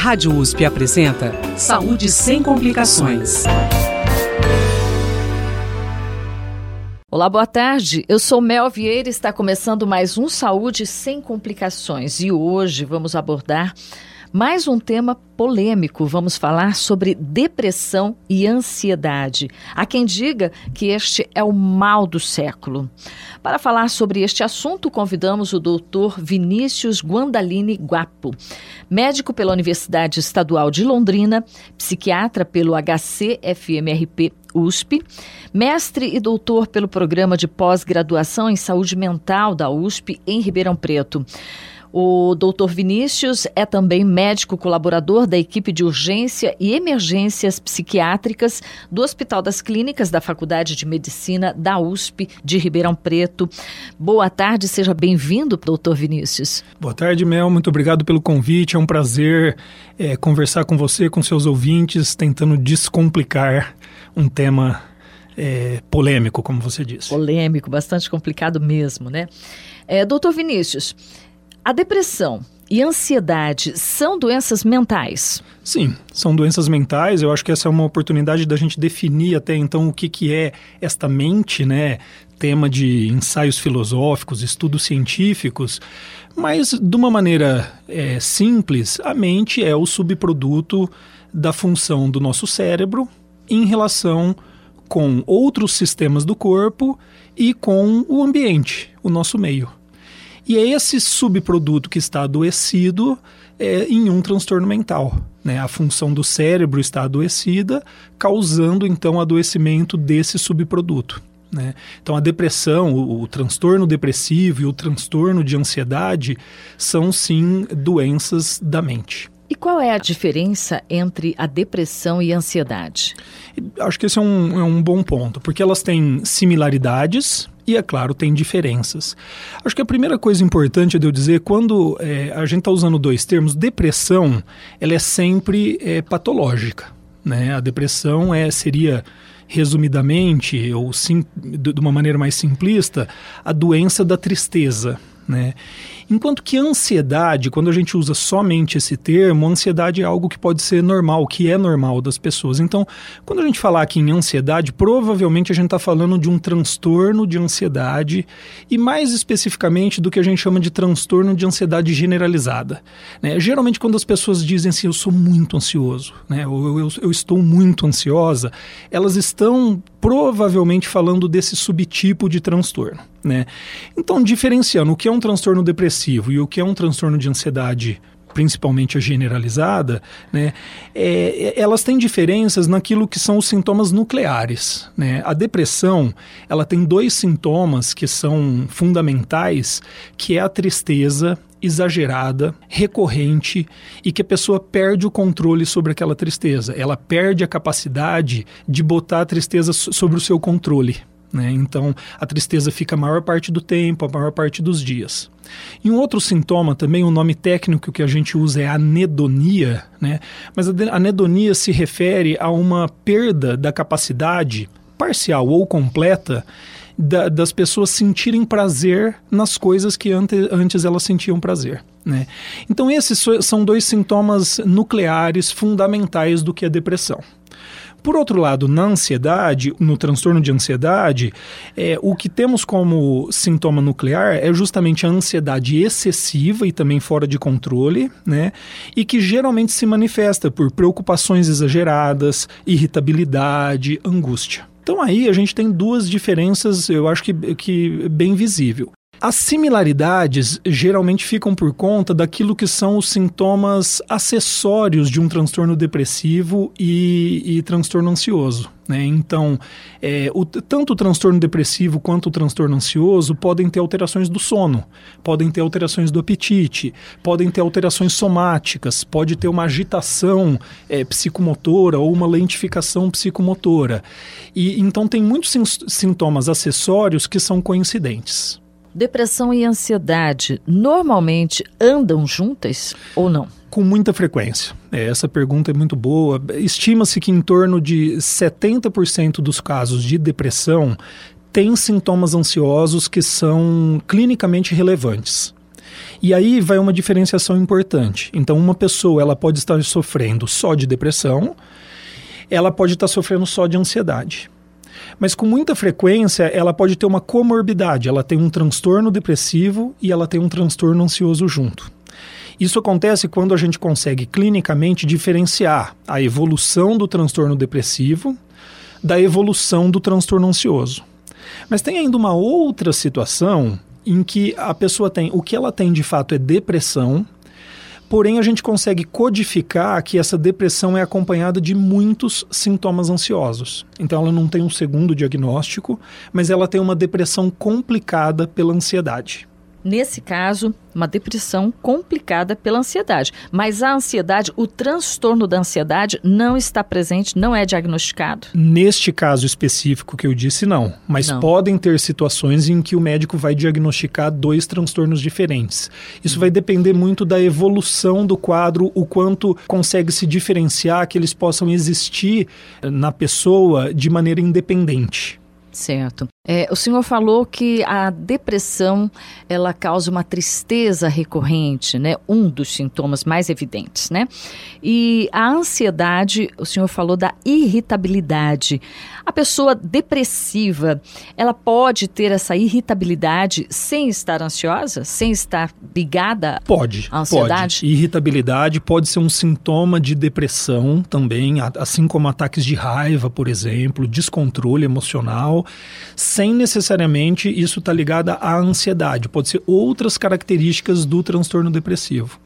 Rádio USP apresenta Saúde sem complicações. Olá, boa tarde. Eu sou Mel Vieira e está começando mais um Saúde sem complicações. E hoje vamos abordar mais um tema polêmico. Vamos falar sobre depressão e ansiedade. Há quem diga que este é o mal do século. Para falar sobre este assunto, convidamos o doutor Vinícius Guandalini Guapo, médico pela Universidade Estadual de Londrina, psiquiatra pelo HCFMRP USP, mestre e doutor pelo programa de pós-graduação em saúde mental da USP em Ribeirão Preto. O doutor Vinícius é também médico colaborador da equipe de urgência e emergências psiquiátricas do Hospital das Clínicas da Faculdade de Medicina da USP de Ribeirão Preto. Boa tarde, seja bem-vindo, doutor Vinícius. Boa tarde, Mel. Muito obrigado pelo convite. É um prazer é, conversar com você, com seus ouvintes, tentando descomplicar um tema é, polêmico, como você disse. Polêmico, bastante complicado mesmo, né? É, doutor Vinícius, a depressão e ansiedade são doenças mentais? Sim, são doenças mentais. Eu acho que essa é uma oportunidade da gente definir até então o que, que é esta mente, né? Tema de ensaios filosóficos, estudos científicos. Mas, de uma maneira é, simples, a mente é o subproduto da função do nosso cérebro em relação com outros sistemas do corpo e com o ambiente, o nosso meio. E é esse subproduto que está adoecido é, em um transtorno mental. Né? A função do cérebro está adoecida, causando então adoecimento desse subproduto. Né? Então, a depressão, o, o, transtorno depressivo e o transtorno de ansiedade são sim doenças da mente. E qual é a diferença entre a depressão e a ansiedade? Acho que esse é um, é um bom ponto, porque elas têm similaridades, e, é claro, tem diferenças. Acho que a primeira coisa importante de eu dizer, quando é, a gente está usando dois termos, depressão, ela é sempre é, patológica. Né? A depressão é, seria, resumidamente, ou sim, de uma maneira mais simplista, a doença da tristeza. Né? Enquanto que ansiedade, quando a gente usa somente esse termo, ansiedade é algo que pode ser normal, que é normal das pessoas. Então, quando a gente falar aqui em ansiedade, provavelmente a gente está falando de um transtorno de ansiedade e mais especificamente do que a gente chama de transtorno de ansiedade generalizada. Né? Geralmente, quando as pessoas dizem assim, eu sou muito ansioso, né? ou eu, eu, eu estou muito ansiosa, elas estão provavelmente falando desse subtipo de transtorno. Né? Então, diferenciando o que é um transtorno depressivo e o que é um transtorno de ansiedade principalmente a generalizada, né, é, elas têm diferenças naquilo que são os sintomas nucleares. Né? A depressão, ela tem dois sintomas que são fundamentais, que é a tristeza exagerada, recorrente e que a pessoa perde o controle sobre aquela tristeza. Ela perde a capacidade de botar a tristeza sobre o seu controle. Né? Então, a tristeza fica a maior parte do tempo, a maior parte dos dias. E um outro sintoma também, o nome técnico que a gente usa é anedonia, né? mas a anedonia se refere a uma perda da capacidade parcial ou completa da, das pessoas sentirem prazer nas coisas que ante, antes elas sentiam prazer. Né? Então, esses são dois sintomas nucleares fundamentais do que é depressão. Por outro lado, na ansiedade, no transtorno de ansiedade, é, o que temos como sintoma nuclear é justamente a ansiedade excessiva e também fora de controle, né? E que geralmente se manifesta por preocupações exageradas, irritabilidade, angústia. Então aí a gente tem duas diferenças, eu acho que, que bem visível. As similaridades geralmente ficam por conta daquilo que são os sintomas acessórios de um transtorno depressivo e, e transtorno ansioso. Né? Então, é, o, tanto o transtorno depressivo quanto o transtorno ansioso podem ter alterações do sono, podem ter alterações do apetite, podem ter alterações somáticas, pode ter uma agitação é, psicomotora ou uma lentificação psicomotora. E então tem muitos sintomas acessórios que são coincidentes. Depressão e ansiedade normalmente andam juntas ou não? Com muita frequência. É, essa pergunta é muito boa. Estima-se que em torno de 70% dos casos de depressão têm sintomas ansiosos que são clinicamente relevantes. E aí vai uma diferenciação importante. Então, uma pessoa ela pode estar sofrendo só de depressão, ela pode estar sofrendo só de ansiedade. Mas com muita frequência, ela pode ter uma comorbidade, ela tem um transtorno depressivo e ela tem um transtorno ansioso junto. Isso acontece quando a gente consegue clinicamente diferenciar a evolução do transtorno depressivo da evolução do transtorno ansioso. Mas tem ainda uma outra situação em que a pessoa tem o que ela tem de fato é depressão, porém a gente consegue codificar que essa depressão é acompanhada de muitos sintomas ansiosos. Então ela não tem um segundo diagnóstico, mas ela tem uma depressão complicada pela ansiedade. Nesse caso, uma depressão complicada pela ansiedade. Mas a ansiedade, o transtorno da ansiedade não está presente, não é diagnosticado? Neste caso específico que eu disse, não. Mas não. podem ter situações em que o médico vai diagnosticar dois transtornos diferentes. Isso vai depender muito da evolução do quadro, o quanto consegue se diferenciar, que eles possam existir na pessoa de maneira independente. Certo. É, o senhor falou que a depressão ela causa uma tristeza recorrente, né? Um dos sintomas mais evidentes, né? E a ansiedade, o senhor falou da irritabilidade. A pessoa depressiva, ela pode ter essa irritabilidade sem estar ansiosa, sem estar ligada pode, à ansiedade? Pode. Irritabilidade pode ser um sintoma de depressão também, assim como ataques de raiva, por exemplo, descontrole emocional sem necessariamente isso estar tá ligado à ansiedade. Pode ser outras características do transtorno depressivo.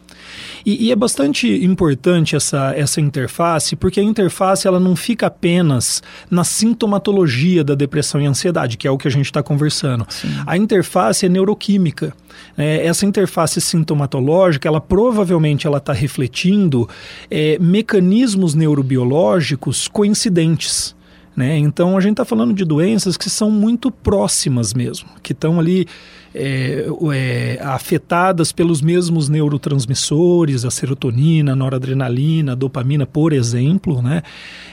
E, e, é bastante importante essa, essa interface, porque a interface ela não fica apenas na sintomatologia da depressão e ansiedade, que é o que a gente está conversando. Sim. A interface é neuroquímica. É, essa interface sintomatológica, ela provavelmente ela está refletindo é, mecanismos neurobiológicos coincidentes. Né? Então a gente está falando de doenças que são muito próximas mesmo, que estão ali é, é, afetadas pelos mesmos neurotransmissores, a serotonina, a noradrenalina, a dopamina, por exemplo, né?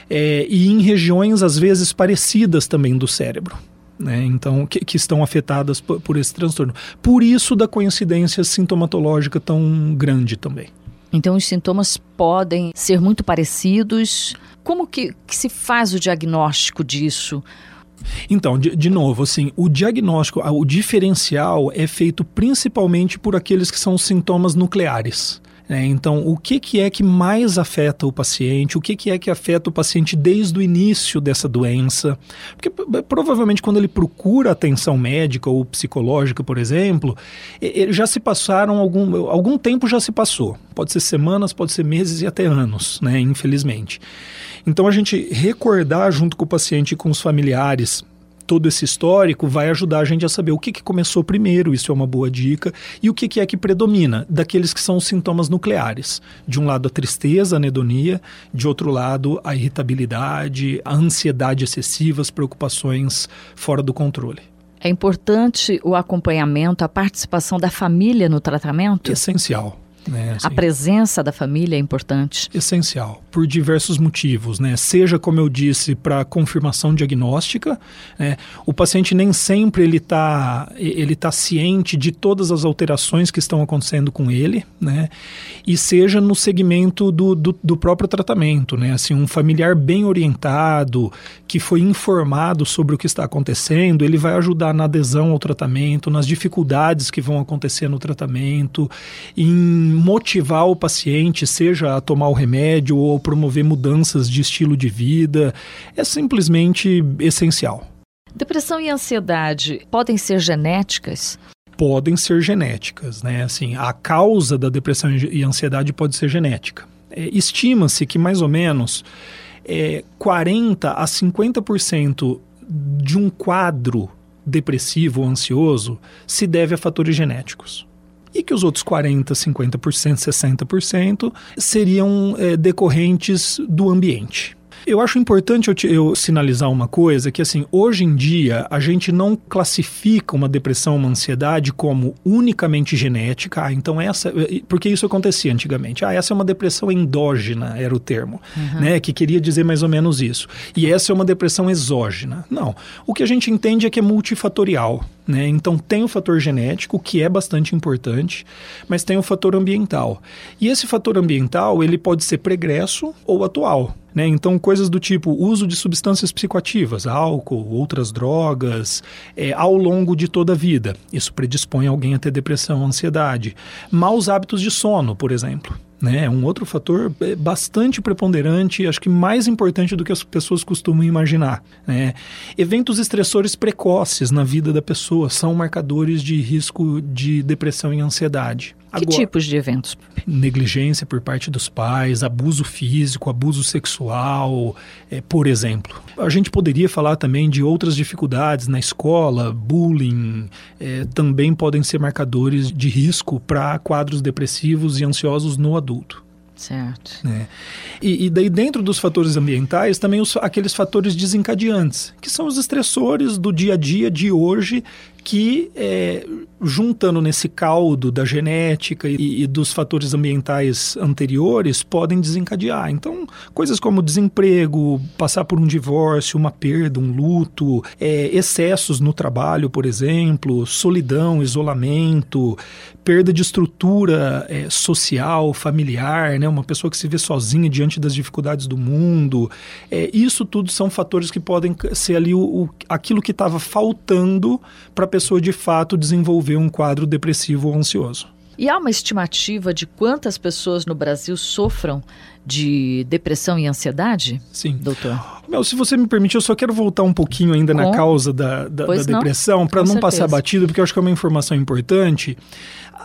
É, e em regiões às vezes parecidas também do cérebro. Né, então, que, que, estão afetadas por, por esse transtorno. Por isso da coincidência sintomatológica tão grande também. Então, os sintomas podem ser muito parecidos, como que, que se faz o diagnóstico disso? Então, de, de, novo, assim, o diagnóstico, o diferencial é feito principalmente por aqueles que são sintomas nucleares. Né? Então, o que, que é que mais afeta o paciente? O que, que é que afeta o paciente desde o início dessa doença? Porque provavelmente quando ele procura atenção médica ou psicológica, por exemplo, já se passaram algum, algum tempo já se passou. Pode ser semanas, pode ser meses e até anos, né? Infelizmente. Então, a gente recordar junto com o paciente e com os familiares todo esse histórico vai ajudar a gente a saber o que, que começou primeiro, isso é uma boa dica, e o que, que é que predomina, daqueles que são os sintomas nucleares. De um lado, a tristeza, a anedonia, de outro lado, a irritabilidade, a ansiedade excessiva, as preocupações fora do controle. É importante o acompanhamento, a participação da família no tratamento? Essencial. Né, assim, a presença da família é importante. Essencial, por diversos motivos, né? Seja, como eu disse, para confirmação diagnóstica, né? o paciente nem sempre ele está ele tá ciente de todas as alterações que estão acontecendo com ele, né? E seja no segmento do, do, do próprio tratamento, né? Assim, um familiar bem orientado, que foi informado sobre o que está acontecendo, ele vai ajudar na adesão ao tratamento, nas dificuldades que vão acontecer no tratamento, em motivar o paciente, seja a tomar o remédio ou promover mudanças de estilo de vida, é simplesmente essencial. Depressão e ansiedade podem ser genéticas? Podem ser genéticas, né? Assim, a causa da depressão e ansiedade pode ser genética. É, Estima-se que mais ou menos é, 40 a 50% de um quadro depressivo ou ansioso se deve a fatores genéticos e que os outros 40%, 50%, 60% seriam é, decorrentes do ambiente. Eu acho importante eu, te, eu, sinalizar uma coisa, que assim, hoje em dia a gente não classifica uma depressão, uma ansiedade como unicamente genética, ah, então essa, porque isso acontecia antigamente, ah, essa é uma depressão endógena, era o termo, uhum. né, que queria dizer mais ou menos isso, e essa é uma depressão exógena. Não, o que a gente entende é que é multifatorial, Né? Então tem o fator genético, que é bastante importante, mas tem o fator ambiental. E esse fator ambiental ele pode ser pregresso ou atual. Né? Então, coisas do tipo uso de substâncias psicoativas, álcool, outras drogas, é, ao longo de toda a vida. Isso predispõe alguém a ter depressão, ansiedade. Maus hábitos de sono, por exemplo né? É um outro fator é, bastante preponderante, acho que mais importante do que as pessoas costumam imaginar. Né? Eventos estressores precoces na vida da pessoa são marcadores de risco de depressão e ansiedade. Que Agora, tipos de eventos? Negligência por parte dos pais, abuso físico, abuso sexual, é, por exemplo. A gente poderia falar também de outras dificuldades na escola, bullying, é, também podem ser marcadores de risco para quadros depressivos e ansiosos no adulto. Certo. É. E, e, daí, dentro dos fatores ambientais, também os, aqueles fatores desencadeantes, que são os estressores do dia a dia de hoje que, é, juntando nesse caldo da genética e, e, dos fatores ambientais anteriores, podem desencadear. Então, coisas como desemprego, passar por um divórcio, uma perda, um luto, é, excessos no trabalho, por exemplo, solidão, isolamento, perda de estrutura é, social, familiar, né? uma pessoa que se vê sozinha diante das dificuldades do mundo. É, isso tudo são fatores que podem ser ali o, o aquilo que estava faltando para pessoa de fato desenvolver um quadro depressivo ou ansioso. E há uma estimativa de quantas pessoas no Brasil sofram de depressão e ansiedade? Sim. Doutor. Mel, se você me permite, eu só quero voltar um pouquinho ainda Com? na causa da, da, da depressão, para não certeza. passar batido, porque eu acho que é uma informação importante.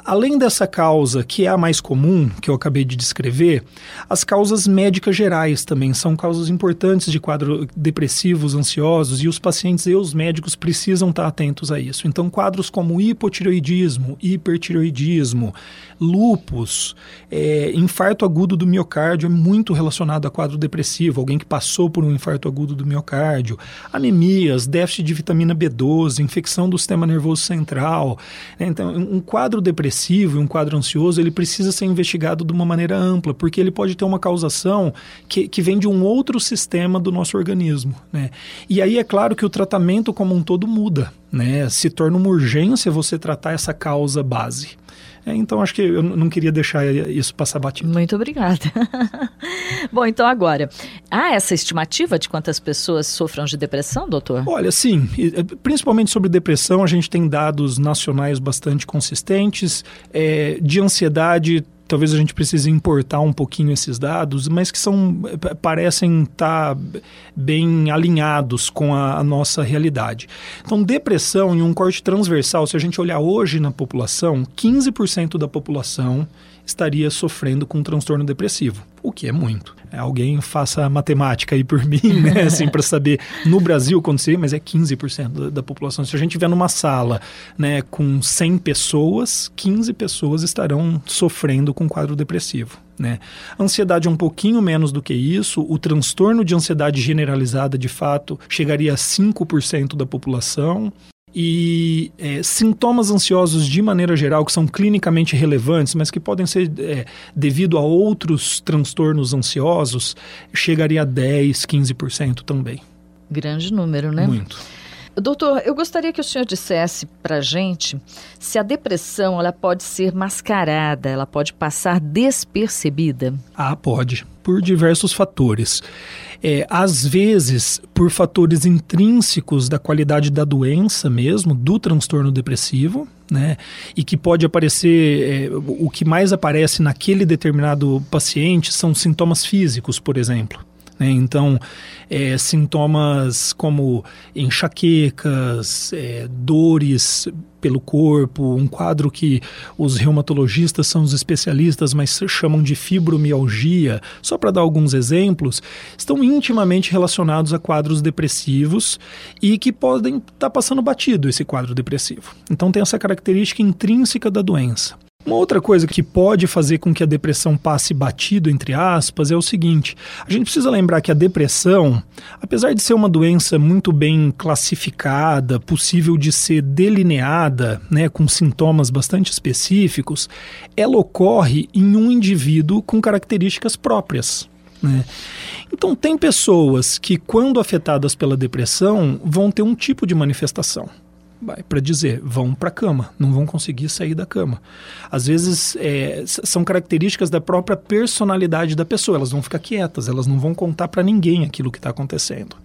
Além dessa causa, que é a mais comum, que eu acabei de descrever, as causas médicas gerais também são causas importantes de quadros depressivos, ansiosos, e os pacientes e os médicos precisam estar atentos a isso. Então, quadros como hipotireoidismo, hipertireoidismo, lupus, é, infarto agudo do miocárdio é muito relacionado a quadro depressivo, alguém que passou por um infarto agudo do miocárdio, anemias, déficit de vitamina B12, infecção do sistema nervoso central. Né? Então, um quadro depressivo e um quadro ansioso, ele precisa ser investigado de uma maneira ampla, porque ele pode ter uma causação que, que vem de um outro sistema do nosso organismo. Né? E aí é claro que o tratamento como um todo muda. Né? Se torna uma urgência você tratar essa causa base. É, então, acho que eu não queria deixar isso passar batido. Muito obrigada. Bom, então agora, há essa estimativa de quantas pessoas sofram de depressão, doutor? Olha, sim. Eh, principalmente sobre depressão, a gente tem dados nacionais bastante consistentes. É, de ansiedade, talvez a gente precise importar um pouquinho esses dados, mas que são parecem estar tá bem alinhados com a, a, nossa realidade. Então, depressão em um corte transversal, se a gente olhar hoje na população, 15% da população estaria sofrendo com um transtorno depressivo, o que é muito. É, alguém faça matemática aí por mim, né, assim, para saber no Brasil seria, mas é 15% da, da população. Se a gente tiver numa sala, né, com 100 pessoas, 15 pessoas estarão sofrendo com quadro depressivo. Né? Ansiedade é um pouquinho menos do que isso, o transtorno de ansiedade generalizada, de fato, chegaria a 5% da população e é, sintomas ansiosos de maneira geral que são clinicamente relevantes, mas que podem ser é, devido a outros transtornos ansiosos, chegaria a 10, 15% também. Grande número, né? Muito. Doutor, eu gostaria que o senhor dissesse para gente se a depressão ela pode ser mascarada, ela pode passar despercebida. Ah, pode, por diversos fatores. É, às vezes, por fatores intrínsecos da qualidade da doença mesmo, do transtorno depressivo, né? E que pode aparecer, é, o que mais aparece naquele determinado paciente são sintomas físicos, por exemplo. Né? Então, é, sintomas como enxaquecas, é, dores pelo corpo, um quadro que os reumatologistas são os especialistas, mas chamam de fibromialgia, só para dar alguns exemplos, estão intimamente relacionados a quadros depressivos e que podem estar tá passando batido esse quadro depressivo. Então tem essa característica intrínseca da doença. Uma outra coisa que pode fazer com que a depressão passe batido, entre aspas, é o seguinte: a gente precisa lembrar que a depressão, apesar de ser uma doença muito bem classificada, possível de ser delineada, né, com sintomas bastante específicos, ela ocorre em um indivíduo com características próprias. Né? Então, tem pessoas que, quando afetadas pela depressão, vão ter um tipo de manifestação. Para dizer, vão para a cama, não vão conseguir sair da cama. Às vezes é, são características da própria personalidade da pessoa, elas vão ficar quietas, elas não vão contar para ninguém aquilo que está acontecendo.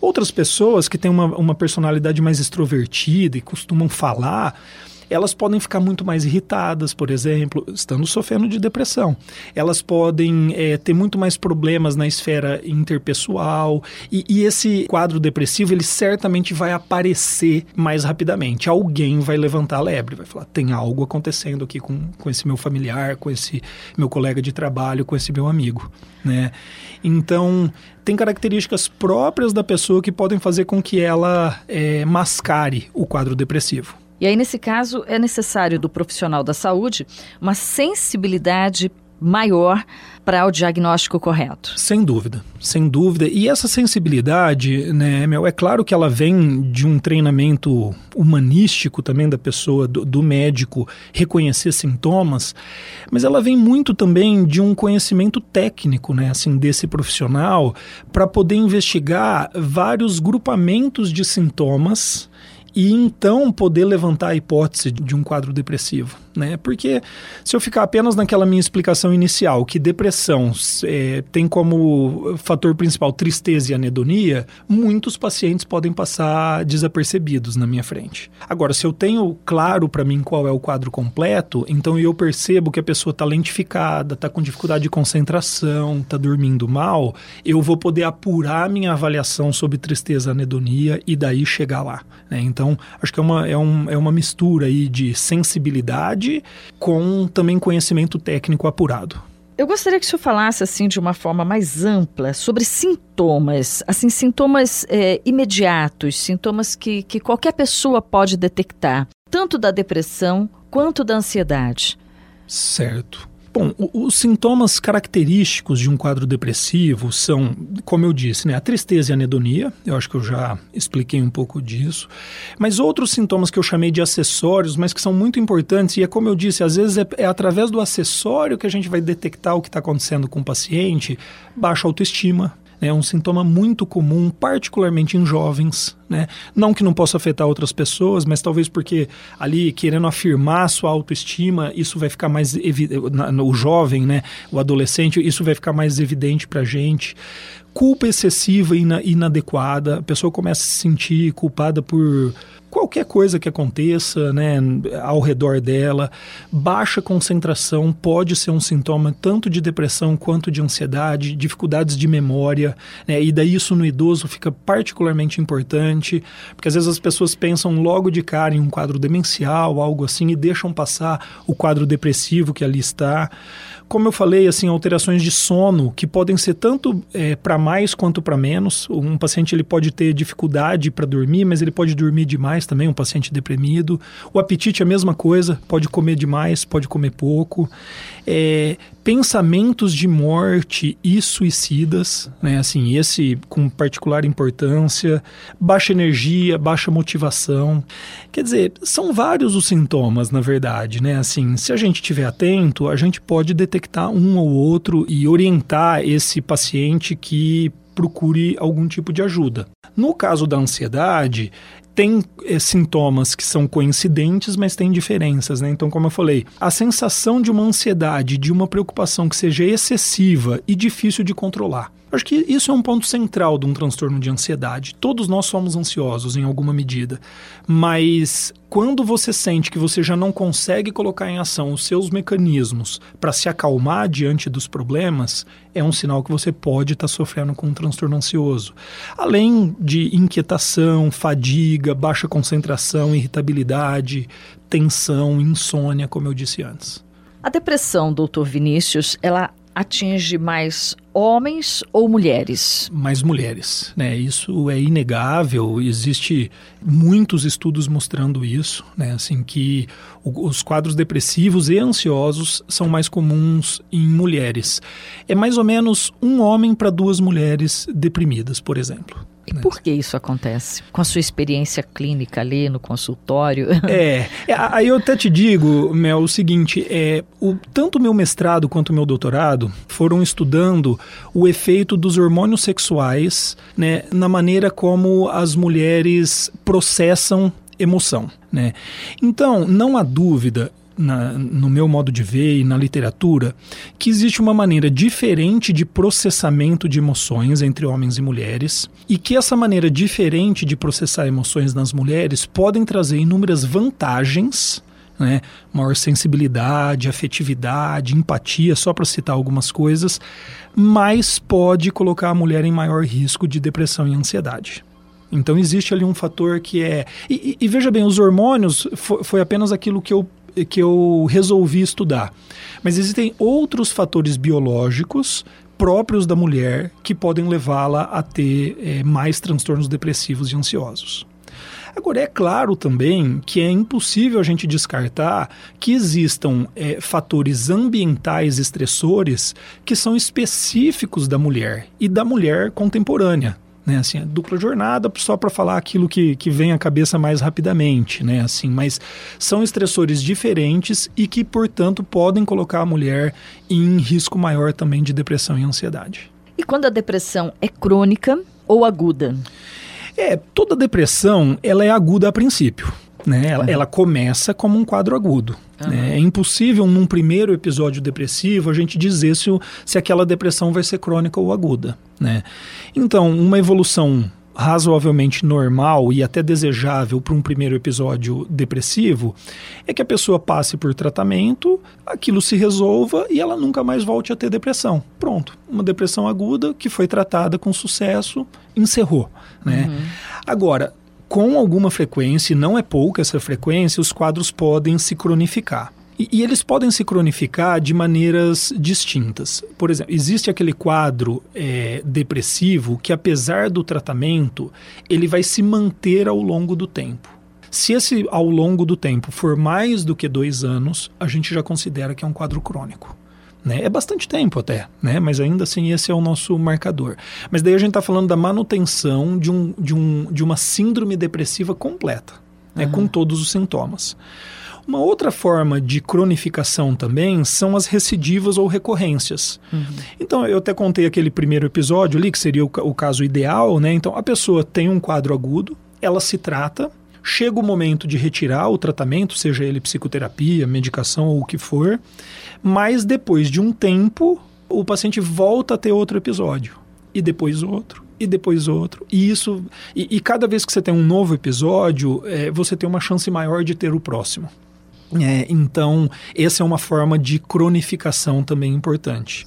Outras pessoas que têm uma, uma personalidade mais extrovertida e costumam falar, elas podem ficar muito mais irritadas, por exemplo, estando sofrendo de depressão. Elas podem é, ter muito mais problemas na esfera interpessoal e, e, esse quadro depressivo ele certamente vai aparecer mais rapidamente. Alguém vai levantar a lebre, vai falar: tem algo acontecendo aqui com, com esse meu familiar, com esse meu colega de trabalho, com esse meu amigo, né? Então tem características próprias da pessoa que podem fazer com que ela é, mascare o quadro depressivo. E aí, nesse caso, é necessário do profissional da saúde uma sensibilidade maior para o diagnóstico correto. Sem dúvida, sem dúvida. E essa sensibilidade, né, Mel, é claro que ela vem de um treinamento humanístico também da pessoa, do, do médico, reconhecer sintomas, mas ela vem muito também de um conhecimento técnico, né, assim, desse profissional, para poder investigar vários grupamentos de sintomas e então poder levantar a hipótese de um quadro depressivo né? Porque se eu ficar apenas naquela minha explicação inicial, que depressão é, tem como fator principal tristeza e anedonia, muitos pacientes podem passar desapercebidos na minha frente. Agora, se eu tenho claro para mim qual é o quadro completo, então eu percebo que a pessoa está lentificada, está com dificuldade de concentração, está dormindo mal, eu vou poder apurar minha avaliação sobre tristeza e anedonia e daí chegar lá. Né? Então, acho que é uma, é, um, é uma mistura aí de sensibilidade com também conhecimento técnico apurado. Eu gostaria que o senhor falasse assim de uma forma mais ampla sobre sintomas, assim sintomas é, imediatos, sintomas que, que qualquer pessoa pode detectar, tanto da depressão quanto da ansiedade. Certo. Bom, os sintomas característicos de um quadro depressivo são, como eu disse, né, a tristeza e a anedonia. Eu acho que eu já expliquei um pouco disso. Mas outros sintomas que eu chamei de acessórios, mas que são muito importantes, e é como eu disse, às vezes é, é através do acessório que a gente vai detectar o que está acontecendo com o paciente. Baixa autoestima, é um sintoma muito comum, particularmente em jovens. Né? Não que não possa afetar outras pessoas, mas talvez porque ali querendo afirmar sua autoestima, isso vai ficar mais evidente. O jovem, né? o adolescente, isso vai ficar mais evidente para a gente culpa excessiva e inadequada, a pessoa começa a se sentir culpada por qualquer coisa que aconteça né, ao redor dela. Baixa concentração pode ser um sintoma tanto de depressão quanto de ansiedade, dificuldades de memória, né, e daí isso no idoso fica particularmente importante, porque às vezes as pessoas pensam logo de cara em um quadro demencial, algo assim, e deixam passar o quadro depressivo que ali está. Como eu falei, assim, alterações de sono que podem ser tanto é, para mais quanto para menos. Um paciente ele pode ter dificuldade para dormir, mas ele pode dormir demais também, um paciente deprimido. O apetite é a mesma coisa, pode comer demais, pode comer pouco. É, pensamentos de morte e suicidas, né? Assim, esse com particular importância, baixa energia, baixa motivação. Quer dizer, são vários os sintomas, na verdade, né? Assim, se a gente estiver atento, a gente pode detectar um ou outro e orientar esse paciente que procure algum tipo de ajuda. No caso da ansiedade, tem é, sintomas que são coincidentes, mas tem diferenças, né? Então, como eu falei, a sensação de uma ansiedade, de uma preocupação que seja excessiva e difícil de controlar. Acho que isso é um ponto central de um transtorno de ansiedade. Todos nós somos ansiosos em alguma medida, mas quando você sente que você já não consegue colocar em ação os seus mecanismos para se acalmar diante dos problemas, é um sinal que você pode estar tá sofrendo com um transtorno ansioso. Além de inquietação, fadiga, baixa concentração, irritabilidade, tensão, insônia, como eu disse antes. A depressão, doutor Vinícius, ela atinge mais homens ou mulheres? Mais mulheres, né? Isso é inegável. Existe muitos estudos mostrando isso, né? Assim que os quadros depressivos e ansiosos são mais comuns em mulheres. É mais ou menos um homem para duas mulheres deprimidas, por exemplo. E né? por que isso acontece? Com a sua experiência clínica ali no consultório? É, é aí eu até te digo, Mel, o seguinte, é, o, tanto o meu mestrado quanto o meu doutorado foram estudando o efeito dos hormônios sexuais né, na maneira como as mulheres processam emoção, né? Então, não há dúvida na, no meu modo de ver e na literatura, que existe uma maneira diferente de processamento de emoções entre homens e mulheres e que essa maneira diferente de processar emoções nas mulheres podem trazer inúmeras vantagens. Né? Maior sensibilidade, afetividade, empatia, só para citar algumas coisas, mas pode colocar a mulher em maior risco de depressão e ansiedade. Então existe ali um fator que é. E, e, e veja bem, os hormônios foi, foi apenas aquilo que eu que eu resolvi estudar. Mas existem outros fatores biológicos próprios da mulher que podem levá-la a ter é, mais transtornos depressivos e ansiosos. Agora, é claro também que é impossível a gente descartar que existam é, fatores ambientais estressores que são específicos da mulher e da mulher contemporânea né? Assim, dupla jornada só para falar aquilo que, que vem à cabeça mais rapidamente, né? Assim, mas são estressores diferentes e que, portanto, podem colocar a mulher em risco maior também de depressão e ansiedade. E quando a depressão é crônica ou aguda? É, toda depressão ela é aguda a princípio. Né? Ela, uhum. ela, começa como um quadro agudo. Uhum. Né? É impossível, num primeiro episódio depressivo, a gente dizer se, se aquela depressão vai ser crônica ou aguda. Né? Então, uma evolução razoavelmente normal e até desejável para um primeiro episódio depressivo é que a pessoa passe por tratamento, aquilo se resolva e ela nunca mais volte a ter depressão. Pronto, uma depressão aguda que foi tratada com sucesso, encerrou. Né? Uhum. Agora, com alguma frequência, e não é pouca essa frequência, os quadros podem se cronificar. E, e, eles podem se cronificar de maneiras distintas. Por exemplo, existe aquele quadro é, depressivo que, apesar do tratamento, ele vai se manter ao longo do tempo. Se esse ao longo do tempo for mais do que dois anos, a gente já considera que é um quadro crônico. Né? É bastante tempo até, né? mas ainda assim esse é o nosso marcador. Mas daí a gente está falando da manutenção de, um, de, um, de uma síndrome depressiva completa, né? com todos os sintomas. Uma outra forma de cronificação também são as recidivas ou recorrências. Uhum. Então, eu até contei aquele primeiro episódio ali, que seria o, o caso ideal, né? Então, a pessoa tem um quadro agudo, ela se trata, chega o momento de retirar o tratamento, seja ele psicoterapia, medicação ou o que for, mas depois de um tempo, o paciente volta a ter outro episódio, e depois outro, e depois outro. E isso. E, e cada vez que você tem um novo episódio, é, você tem uma chance maior de ter o próximo. É, então, essa é uma forma de cronificação também importante.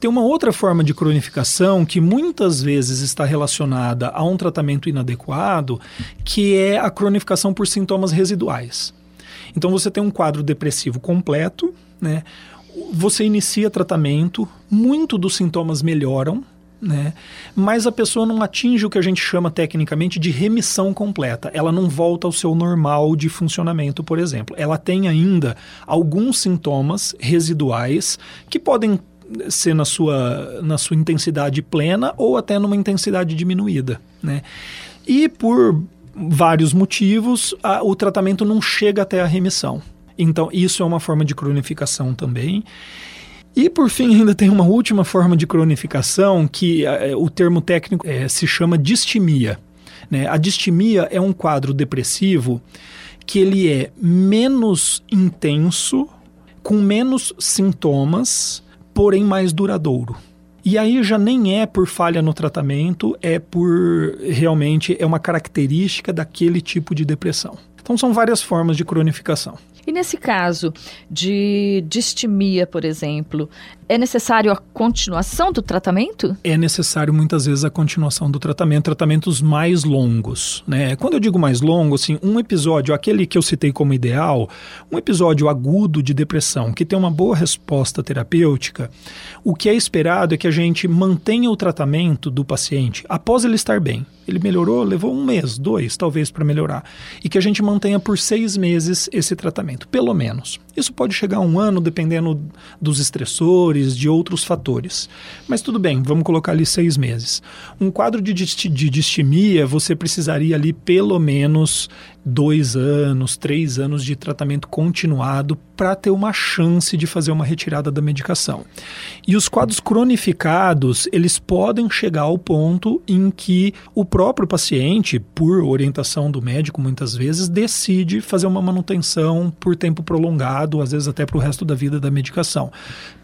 Tem uma outra forma de cronificação que muitas vezes está relacionada a um tratamento inadequado, que é a cronificação por sintomas residuais. Então você tem um quadro depressivo completo, né? Você inicia tratamento, muito dos sintomas melhoram, né? Mas a pessoa não atinge o que a gente chama tecnicamente de remissão completa. Ela não volta ao seu normal de funcionamento, por exemplo. Ela tem ainda alguns sintomas residuais que podem ser na sua, na sua intensidade plena ou até numa intensidade diminuída, né? E por vários motivos, a, o tratamento não chega até a remissão. Então, isso é uma forma de cronificação também. E por fim, ainda tem uma última forma de cronificação que é, o termo técnico é, se chama distimia. Né? A distimia é um quadro depressivo que ele é menos intenso, com menos sintomas, porém mais duradouro. E aí já nem é por falha no tratamento, é por realmente é uma característica daquele tipo de depressão. Então são várias formas de cronificação. E nesse caso de distimia, por exemplo, é necessário a continuação do tratamento? É necessário muitas vezes a continuação do tratamento, tratamentos mais longos, né? Quando eu digo mais longo, assim, um episódio, aquele que eu citei como ideal, um episódio agudo de depressão que tem uma boa resposta terapêutica, o que é esperado é que a gente mantenha o tratamento do paciente após ele estar bem. Ele melhorou, levou um mês, dois, talvez, para melhorar. E que a gente mantenha por seis meses esse tratamento, pelo menos. Isso pode chegar a um ano, dependendo dos estressores, de outros fatores. Mas tudo bem, vamos colocar ali seis meses. Um quadro de, de distimia, você precisaria ali pelo menos dois anos, três anos de tratamento continuado para ter uma chance de fazer uma retirada da medicação. E os quadros cronificados, eles podem chegar ao ponto em que o próprio paciente, por orientação do médico muitas vezes, decide fazer uma manutenção por tempo prolongado, às vezes até para o resto da vida da medicação.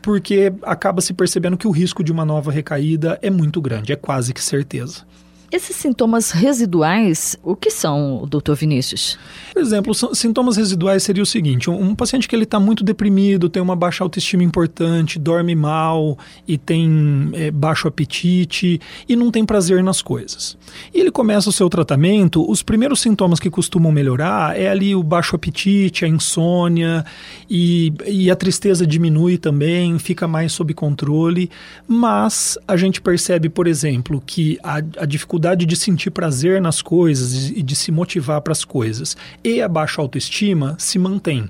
Porque acaba se percebendo que o risco de uma nova recaída é muito grande, é quase que certeza. Esses sintomas residuais, o que são, doutor Vinícius? Por exemplo, sintomas residuais seria o seguinte: um, paciente que ele está muito deprimido, tem uma baixa autoestima importante, dorme mal e tem é, baixo apetite e não tem prazer nas coisas. E ele começa o seu tratamento, os primeiros sintomas que costumam melhorar é ali o baixo apetite, a insônia e, e a tristeza diminui também, fica mais sob controle, mas a gente percebe, por exemplo, que a, a dificuldade dificuldade de sentir prazer nas coisas e de se motivar para as coisas. E a baixa autoestima se mantém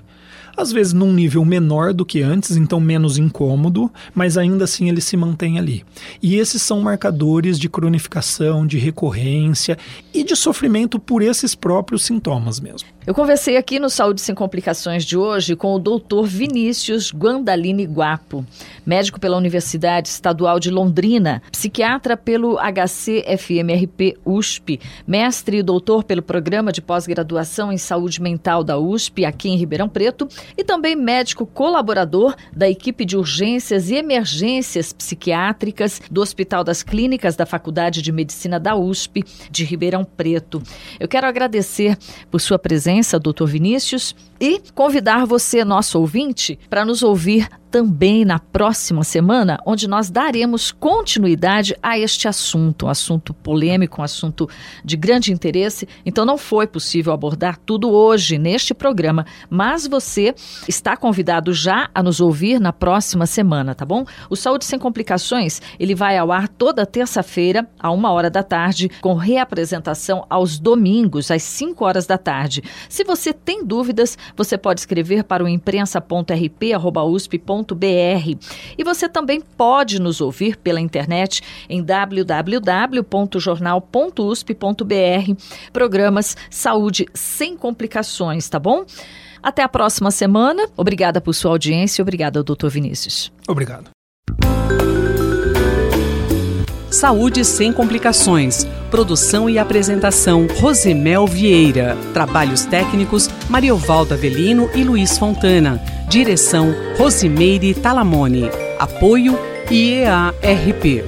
às vezes num nível menor do que antes, então menos incômodo, mas ainda assim ele se mantém ali. E esses são marcadores de cronificação, de recorrência e de sofrimento por esses próprios sintomas mesmo. Eu conversei aqui no Saúde Sem Complicações de hoje com o doutor Vinícius Guandalini Guapo, médico pela Universidade Estadual de Londrina, psiquiatra pelo HCFMRP USP, mestre e doutor pelo Programa de Pós-Graduação em Saúde Mental da USP, aqui em Ribeirão Preto, e também médico colaborador da equipe de urgências e emergências psiquiátricas do Hospital das Clínicas da Faculdade de Medicina da USP de Ribeirão Preto. Eu quero agradecer por sua presença, doutor Vinícius, e convidar você, nosso ouvinte, para nos ouvir também na próxima semana, onde nós daremos continuidade a este assunto, um assunto polêmico, um assunto de grande interesse. Então não foi possível abordar tudo hoje neste programa, mas você está convidado já a nos ouvir na próxima semana, tá bom? O Saúde Sem Complicações, ele vai ao ar toda terça-feira, a uma hora da tarde, com reapresentação aos domingos, às 5 horas da tarde. Se você tem dúvidas, você pode escrever para o imprensa.rp.usp.br e você também pode nos ouvir pela internet em www.jornal.usp.br. Programas Saúde Sem Complicações, tá bom? Até a próxima semana. Obrigada por sua audiência. Obrigada, doutor Vinícius. Obrigado. Saúde sem complicações. Produção e apresentação: Rosemel Vieira. Trabalhos técnicos: Mariovaldo Avelino e Luiz Fontana. Direção: Rosimeire Talamone. Apoio: IEARP.